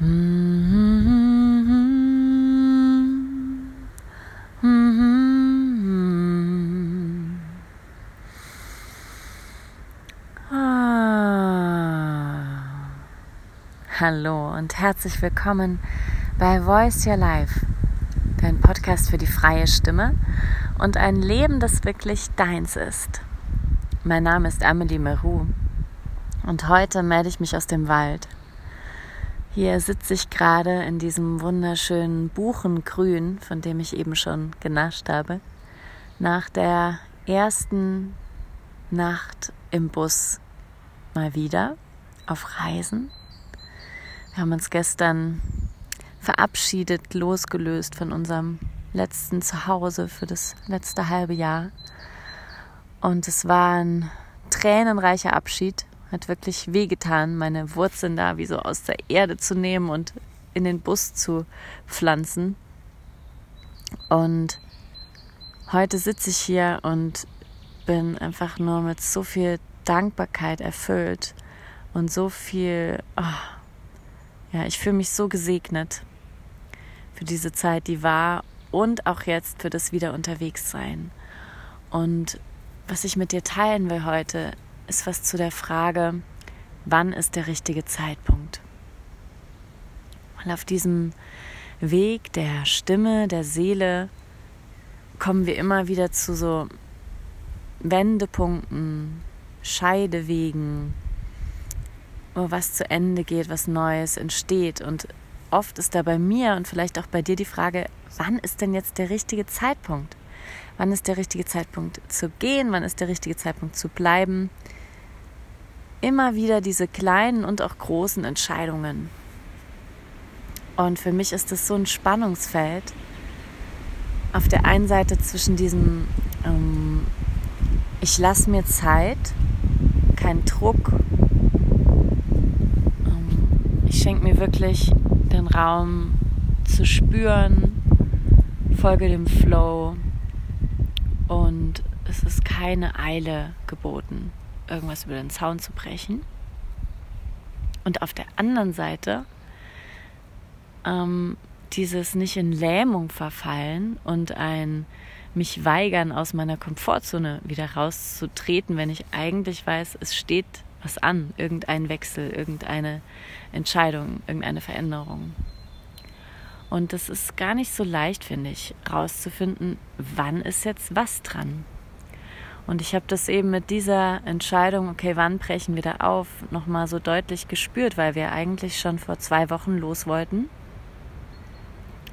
Hallo und herzlich willkommen bei Voice Your Life, dein Podcast für die freie Stimme und ein Leben, das wirklich deins ist. Mein Name ist Amelie Meru und heute melde ich mich aus dem Wald. Hier sitze ich gerade in diesem wunderschönen Buchengrün, von dem ich eben schon genascht habe, nach der ersten Nacht im Bus mal wieder auf Reisen wir haben uns gestern verabschiedet, losgelöst von unserem letzten Zuhause für das letzte halbe Jahr. Und es war ein tränenreicher Abschied. Hat wirklich wehgetan, meine Wurzeln da wie so aus der Erde zu nehmen und in den Bus zu pflanzen. Und heute sitze ich hier und bin einfach nur mit so viel Dankbarkeit erfüllt und so viel oh, ja, ich fühle mich so gesegnet für diese Zeit, die war und auch jetzt für das wieder unterwegs sein. Und was ich mit dir teilen will heute, ist was zu der Frage, wann ist der richtige Zeitpunkt? Weil auf diesem Weg der Stimme, der Seele, kommen wir immer wieder zu so Wendepunkten, Scheidewegen, wo was zu Ende geht, was Neues entsteht. Und oft ist da bei mir und vielleicht auch bei dir die Frage, wann ist denn jetzt der richtige Zeitpunkt? Wann ist der richtige Zeitpunkt zu gehen? Wann ist der richtige Zeitpunkt zu bleiben? Immer wieder diese kleinen und auch großen Entscheidungen. Und für mich ist das so ein Spannungsfeld. Auf der einen Seite zwischen diesem, ähm, ich lasse mir Zeit, kein Druck, ich schenke mir wirklich den Raum zu spüren, folge dem Flow und es ist keine Eile geboten, irgendwas über den Zaun zu brechen. Und auf der anderen Seite ähm, dieses nicht in Lähmung verfallen und ein mich weigern, aus meiner Komfortzone wieder rauszutreten, wenn ich eigentlich weiß, es steht was an, irgendein Wechsel, irgendeine Entscheidung, irgendeine Veränderung. Und das ist gar nicht so leicht, finde ich, rauszufinden, wann ist jetzt was dran. Und ich habe das eben mit dieser Entscheidung, okay, wann brechen wir da auf, nochmal so deutlich gespürt, weil wir eigentlich schon vor zwei Wochen los wollten.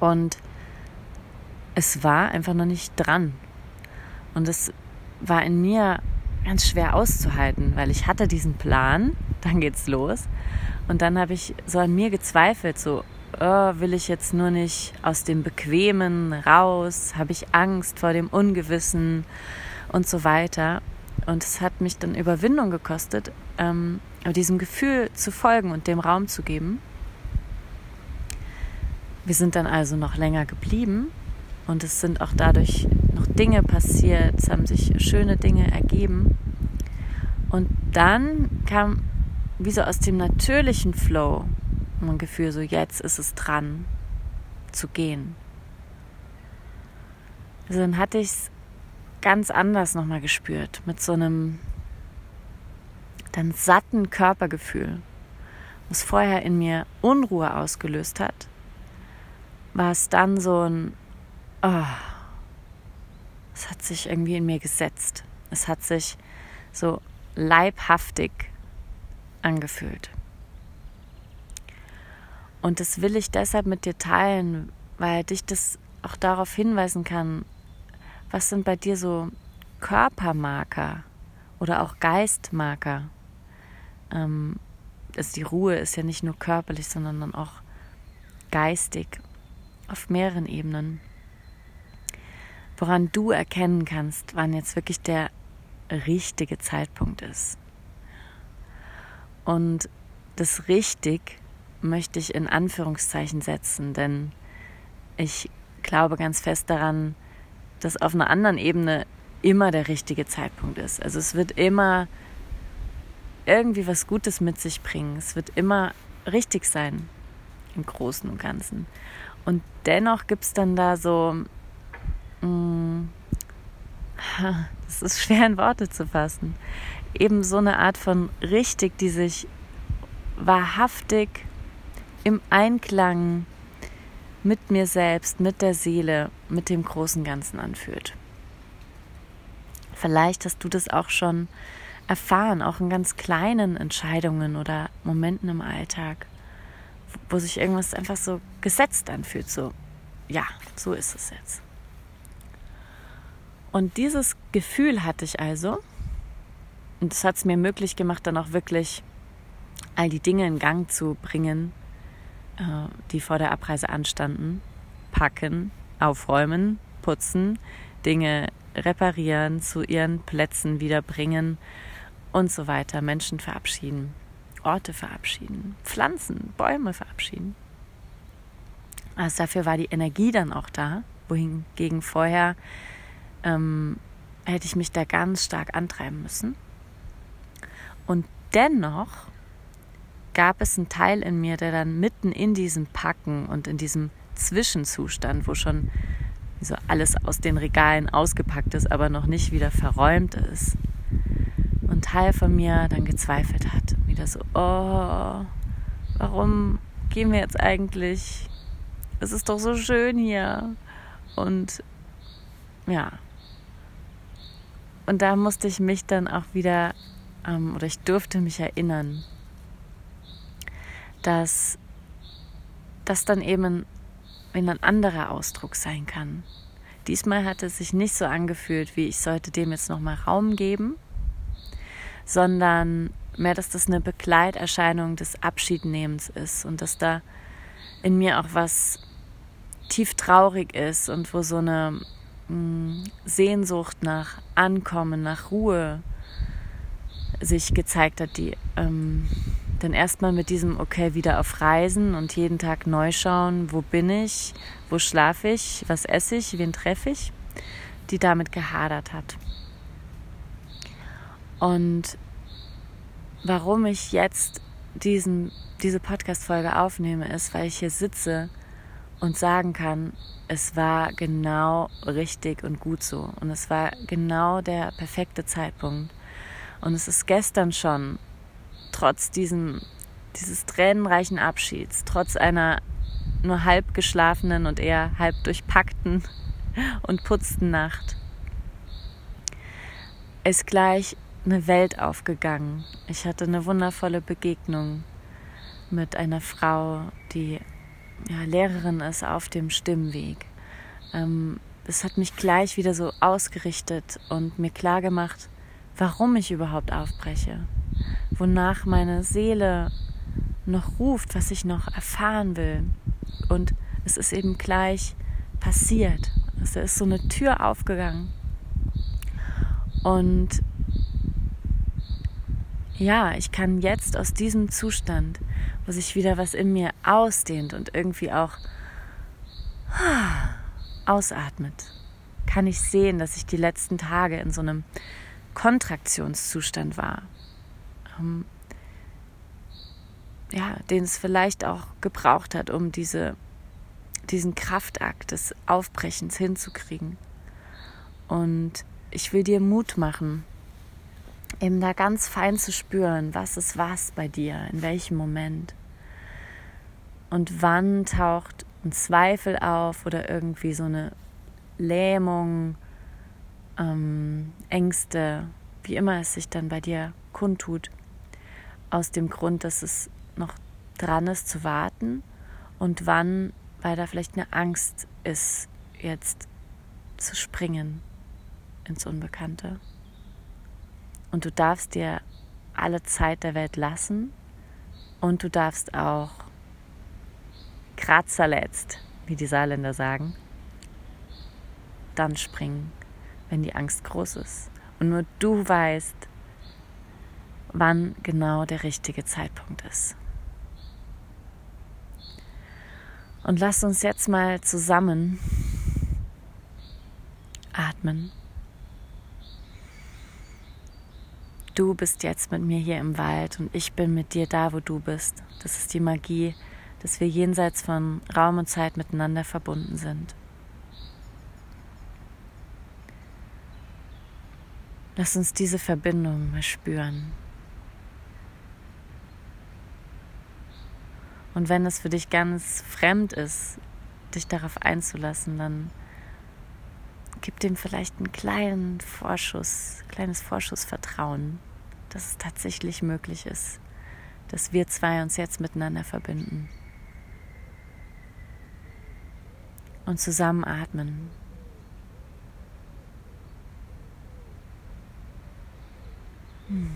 Und es war einfach noch nicht dran. Und es war in mir ganz schwer auszuhalten, weil ich hatte diesen Plan, dann geht's los. Und dann habe ich so an mir gezweifelt, so, oh, will ich jetzt nur nicht aus dem Bequemen raus, habe ich Angst vor dem Ungewissen und so weiter. Und es hat mich dann Überwindung gekostet, ähm, diesem Gefühl zu folgen und dem Raum zu geben. Wir sind dann also noch länger geblieben und es sind auch dadurch noch Dinge passiert, es haben sich schöne Dinge ergeben. Und dann kam wie so aus dem natürlichen Flow ein Gefühl, so jetzt ist es dran zu gehen. Also dann hatte ich es ganz anders nochmal gespürt, mit so einem dann satten Körpergefühl, was vorher in mir Unruhe ausgelöst hat, war es dann so ein oh, es hat sich irgendwie in mir gesetzt. Es hat sich so leibhaftig angefühlt. Und das will ich deshalb mit dir teilen, weil dich das auch darauf hinweisen kann, was sind bei dir so Körpermarker oder auch Geistmarker. Ähm, also die Ruhe ist ja nicht nur körperlich, sondern auch geistig auf mehreren Ebenen woran du erkennen kannst, wann jetzt wirklich der richtige Zeitpunkt ist. Und das richtig möchte ich in Anführungszeichen setzen, denn ich glaube ganz fest daran, dass auf einer anderen Ebene immer der richtige Zeitpunkt ist. Also es wird immer irgendwie was Gutes mit sich bringen. Es wird immer richtig sein. im Großen und Ganzen. Und dennoch gibt es dann da so, mh, mm, das ist schwer in Worte zu fassen, eben so eine Art von richtig, die sich wahrhaftig im Einklang mit mir selbst, mit der Seele, mit dem großen Ganzen anfühlt. Vielleicht hast du das auch schon erfahren, auch in ganz kleinen Entscheidungen oder Momenten im Alltag, wo sich irgendwas einfach so gesetzt anfühlt, so, ja, so ist es jetzt. Und dieses Gefühl hatte ich also, und das hat es mir möglich gemacht, dann auch wirklich all die Dinge in Gang zu bringen, die vor der Abreise anstanden. Packen, aufräumen, putzen, Dinge reparieren, zu ihren Plätzen wiederbringen und so weiter. Menschen verabschieden, Orte verabschieden, Pflanzen, Bäume verabschieden. Also dafür war die Energie dann auch da, wohingegen vorher ähm, hätte ich mich da ganz stark antreiben müssen. Und dennoch gab es einen Teil in mir, der dann mitten in diesem Packen und in diesem Zwischenzustand, wo schon so alles aus den Regalen ausgepackt ist, aber noch nicht wieder verräumt ist. Und Teil von mir dann gezweifelt hat. Wieder so, oh, warum gehen wir jetzt eigentlich? Es ist doch so schön hier. Und ja. Und da musste ich mich dann auch wieder, ähm, oder ich durfte mich erinnern, dass das dann eben ein anderer Ausdruck sein kann. Diesmal hat es sich nicht so angefühlt, wie ich sollte dem jetzt nochmal Raum geben, sondern mehr, dass das eine Begleiterscheinung des Abschiednehmens ist und dass da in mir auch was tief traurig ist und wo so eine mh, mm, Sehnsucht nach Ankommen, nach Ruhe sich gezeigt hat, die ähm, dann erstmal mit diesem, okay, wieder auf Reisen und jeden Tag neu schauen, wo bin ich, wo schlafe ich, was esse ich, wen treffe ich, die damit gehadert hat. Und warum ich jetzt diesen, diese Podcast-Folge aufnehme, ist, weil ich hier sitze und sagen kann, es war genau richtig und gut so. Und es war genau der perfekte Zeitpunkt. Und es ist gestern schon trotz diesem, dieses tränenreichen Abschieds, trotz einer nur halb geschlafenen und eher halb durchpackten und putzten Nacht, ist gleich eine Welt aufgegangen. Ich hatte eine wundervolle Begegnung mit einer Frau, die ja, Lehrerin ist auf dem Stimmweg. Ähm, es hat mich gleich wieder so ausgerichtet und mir klar gemacht, warum ich überhaupt aufbreche wonach meine Seele noch ruft, was ich noch erfahren will. Und es ist eben gleich passiert. Also ist so eine Tür aufgegangen. Und ja, ich kann jetzt aus diesem Zustand, wo sich wieder was in mir ausdehnt und irgendwie auch ausatmet, kann ich sehen, dass ich die letzten Tage in so einem Kontraktionszustand war ähm, ja, den es vielleicht auch gebraucht hat, um diese, diesen Kraftakt des Aufbrechens hinzukriegen. Und ich will dir Mut machen, eben da ganz fein zu spüren, was ist was bei dir, in welchem Moment. Und wann taucht ein Zweifel auf oder irgendwie so eine Lähmung, ähm, Ängste, wie immer es sich dann bei dir kundtut aus dem Grund, dass es noch dran ist zu warten und wann, weil da vielleicht eine Angst ist, jetzt zu springen ins Unbekannte. Und du darfst dir alle Zeit der Welt lassen und du darfst auch Kratzer wie die Saarländer sagen, dann springen, wenn die Angst groß ist. Und nur du weißt, wann genau der richtige Zeitpunkt ist. Und lass uns jetzt mal zusammen atmen. Du bist jetzt mit mir hier im Wald und ich bin mit dir da, wo du bist. Das ist die Magie dass wir jenseits von Raum und Zeit miteinander verbunden sind. Lass uns diese Verbindung mal spüren. Und wenn es für dich ganz fremd ist, dich darauf einzulassen, dann gib dem vielleicht einen kleinen Vorschuss, kleines Vorschussvertrauen, dass es tatsächlich möglich ist, dass wir zwei uns jetzt miteinander verbinden und zusammen atmen. Hm.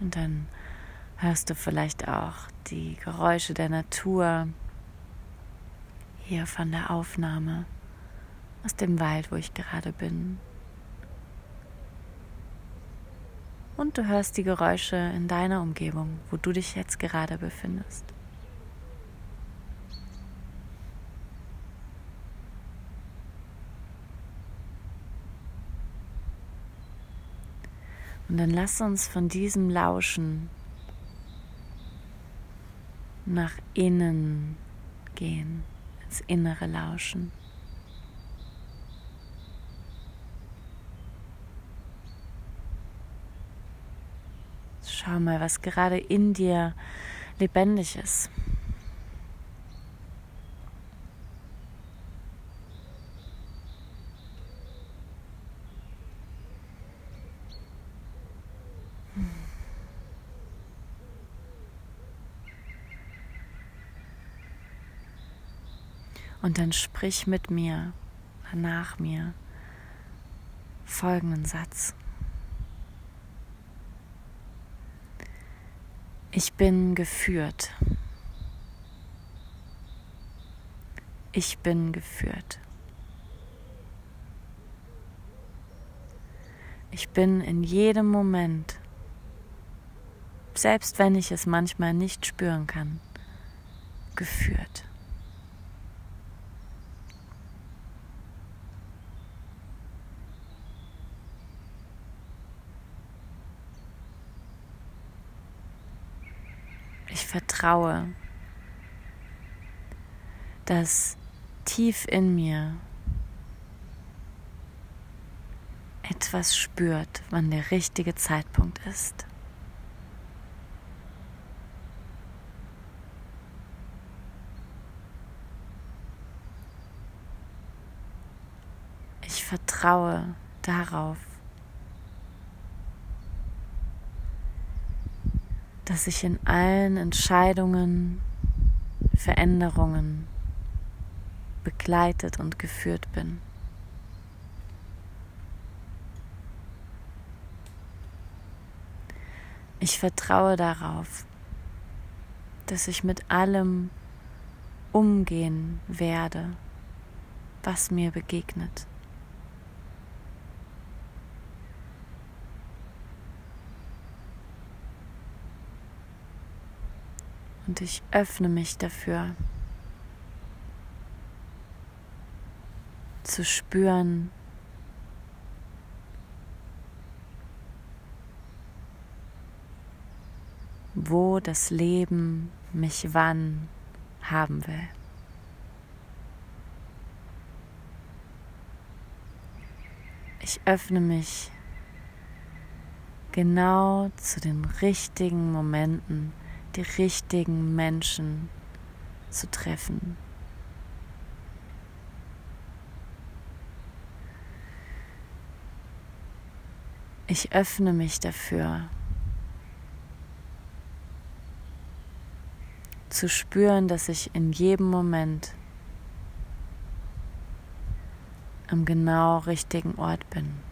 Und dann hörst du vielleicht auch die Geräusche der Natur hier von der Aufnahme aus dem Wald, wo ich gerade bin. Und du hörst die Geräusche in deiner Umgebung, wo du dich jetzt gerade befindest. Und dann lass uns von diesem Lauschen nach innen gehen, ins innere Lauschen. Schau mal, was gerade in dir lebendig ist. Und dann sprich mit mir, nach mir folgenden Satz. Ich bin geführt. Ich bin geführt. Ich bin in jedem Moment, selbst wenn ich es manchmal nicht spüren kann, geführt. Ich vertraue, dass tief in mir etwas spürt, wann der richtige Zeitpunkt ist. Ich vertraue darauf, dass ich in allen Entscheidungen, Veränderungen begleitet und geführt bin. Ich vertraue darauf, dass ich mit allem umgehen werde, was mir begegnet. Und ich öffne mich dafür, zu spüren, wo das Leben mich wann haben will. Ich öffne mich genau zu den richtigen Momenten, die richtigen Menschen zu treffen. Ich öffne mich dafür, zu spüren, dass ich in jedem Moment am genau richtigen Ort bin.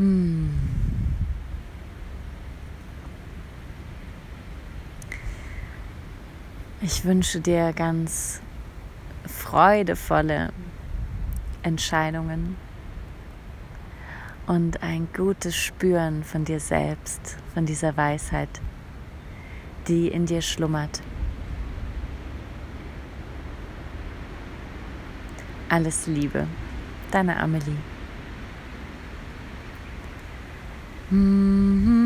Hm. Ich wünsche dir ganz freudevolle Entscheidungen und ein gutes Spüren von dir selbst, von dieser Weisheit, die in dir schlummert. Alles Liebe, deine Amelie. Mm-hmm.